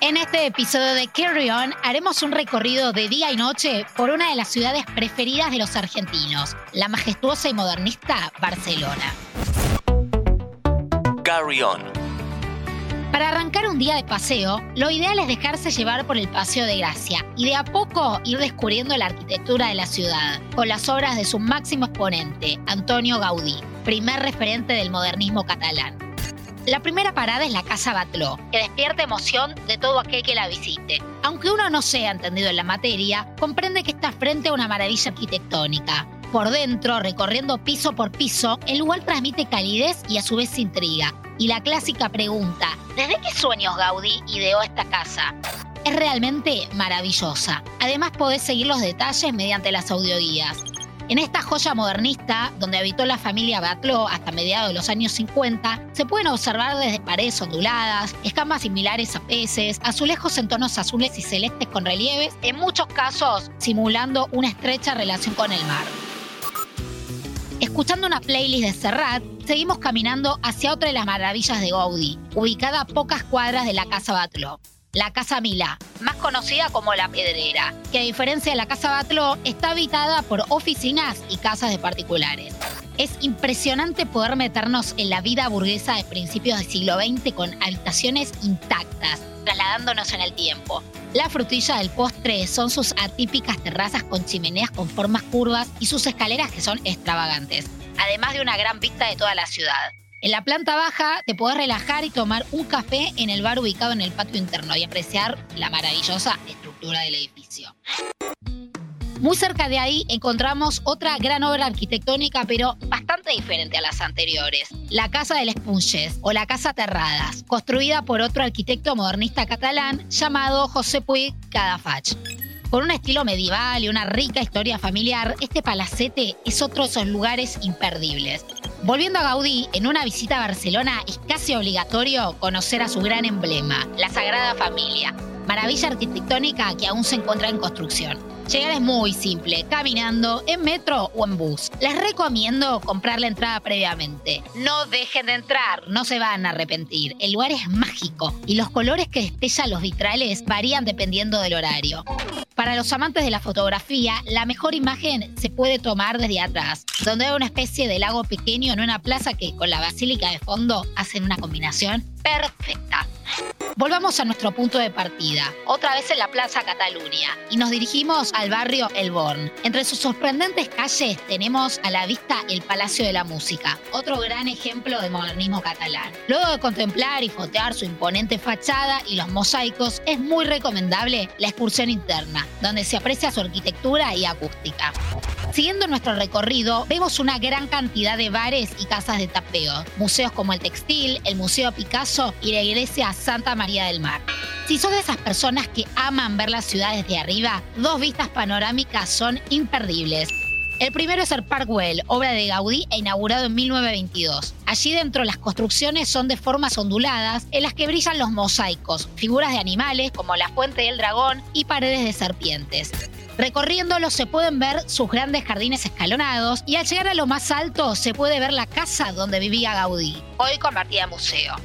En este episodio de Carry On haremos un recorrido de día y noche por una de las ciudades preferidas de los argentinos, la majestuosa y modernista Barcelona. Carry On. Para arrancar un día de paseo, lo ideal es dejarse llevar por el Paseo de Gracia y de a poco ir descubriendo la arquitectura de la ciudad, con las obras de su máximo exponente, Antonio Gaudí, primer referente del modernismo catalán. La primera parada es la Casa Batló, que despierta emoción de todo aquel que la visite. Aunque uno no sea entendido en la materia, comprende que está frente a una maravilla arquitectónica. Por dentro, recorriendo piso por piso, el lugar transmite calidez y a su vez intriga, y la clásica pregunta, ¿desde qué sueños Gaudí ideó esta casa? Es realmente maravillosa. Además podés seguir los detalles mediante las audioguías. En esta joya modernista, donde habitó la familia Batló hasta mediados de los años 50, se pueden observar desde paredes onduladas, escamas similares a peces, azulejos en tonos azules y celestes con relieves, en muchos casos simulando una estrecha relación con el mar. Escuchando una playlist de Serrat, seguimos caminando hacia otra de las maravillas de Gaudí, ubicada a pocas cuadras de la Casa Batló. La Casa Milá, más conocida como La Pedrera, que a diferencia de la Casa Batló, está habitada por oficinas y casas de particulares. Es impresionante poder meternos en la vida burguesa de principios del siglo XX con habitaciones intactas, trasladándonos en el tiempo. La frutilla del postre son sus atípicas terrazas con chimeneas con formas curvas y sus escaleras que son extravagantes, además de una gran vista de toda la ciudad. En la planta baja te podés relajar y tomar un café en el bar ubicado en el patio interno y apreciar la maravillosa estructura del edificio. Muy cerca de ahí encontramos otra gran obra arquitectónica, pero bastante diferente a las anteriores, la Casa de les Punches o la Casa Terradas, construida por otro arquitecto modernista catalán llamado José Puig Cadafach. Con un estilo medieval y una rica historia familiar, este palacete es otro de esos lugares imperdibles. Volviendo a Gaudí, en una visita a Barcelona es casi obligatorio conocer a su gran emblema, la Sagrada Familia, maravilla arquitectónica que aún se encuentra en construcción. Llegar es muy simple, caminando, en metro o en bus. Les recomiendo comprar la entrada previamente. No dejen de entrar, no se van a arrepentir. El lugar es mágico y los colores que destellan los vitrales varían dependiendo del horario. Para los amantes de la fotografía, la mejor imagen se puede tomar desde atrás, donde hay una especie de lago pequeño en una plaza que con la basílica de fondo hacen una combinación perfecta. Volvamos a nuestro punto de partida, otra vez en la Plaza Cataluña, y nos dirigimos al barrio El Born. Entre sus sorprendentes calles tenemos a la vista el Palacio de la Música, otro gran ejemplo de modernismo catalán. Luego de contemplar y fotear su imponente fachada y los mosaicos, es muy recomendable la excursión interna, donde se aprecia su arquitectura y acústica. Siguiendo nuestro recorrido, vemos una gran cantidad de bares y casas de tapeo, museos como el Textil, el Museo Picasso y la iglesia Santa María del Mar. Si sos de esas personas que aman ver las ciudades de arriba, dos vistas panorámicas son imperdibles. El primero es el Parkwell, obra de Gaudí e inaugurado en 1922. Allí dentro las construcciones son de formas onduladas en las que brillan los mosaicos, figuras de animales como la fuente del dragón y paredes de serpientes. Recorriéndolo se pueden ver sus grandes jardines escalonados y al llegar a lo más alto se puede ver la casa donde vivía Gaudí, hoy convertida en museo.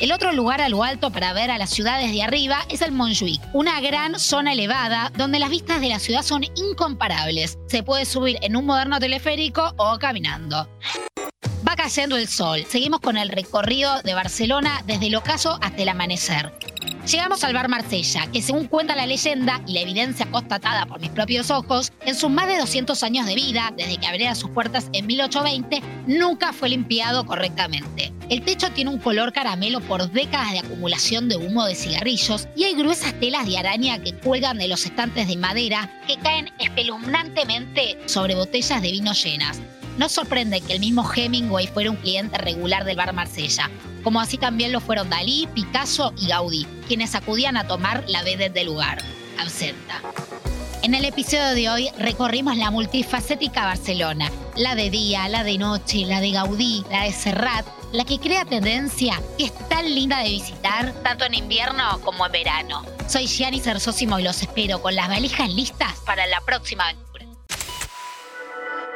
El otro lugar a lo alto para ver a las ciudades de arriba es el Montjuic, una gran zona elevada donde las vistas de la ciudad son incomparables. Se puede subir en un moderno teleférico o caminando. Va cayendo el sol. Seguimos con el recorrido de Barcelona desde el ocaso hasta el amanecer. Llegamos al bar Marsella, que según cuenta la leyenda y la evidencia constatada por mis propios ojos, en sus más de 200 años de vida, desde que abriera sus puertas en 1820, nunca fue limpiado correctamente. El techo tiene un color caramelo por décadas de acumulación de humo de cigarrillos y hay gruesas telas de araña que cuelgan de los estantes de madera que caen espeluznantemente sobre botellas de vino llenas. No sorprende que el mismo Hemingway fuera un cliente regular del bar Marsella, como así también lo fueron Dalí, Picasso y Gaudí, quienes acudían a tomar la vedette del lugar, absenta. En el episodio de hoy recorrimos la multifacética Barcelona, la de día, la de noche, la de Gaudí, la de Serrat, la que crea tendencia, que es tan linda de visitar, tanto en invierno como en verano. Soy Gianni Cersosimo y los espero con las valijas listas para la próxima.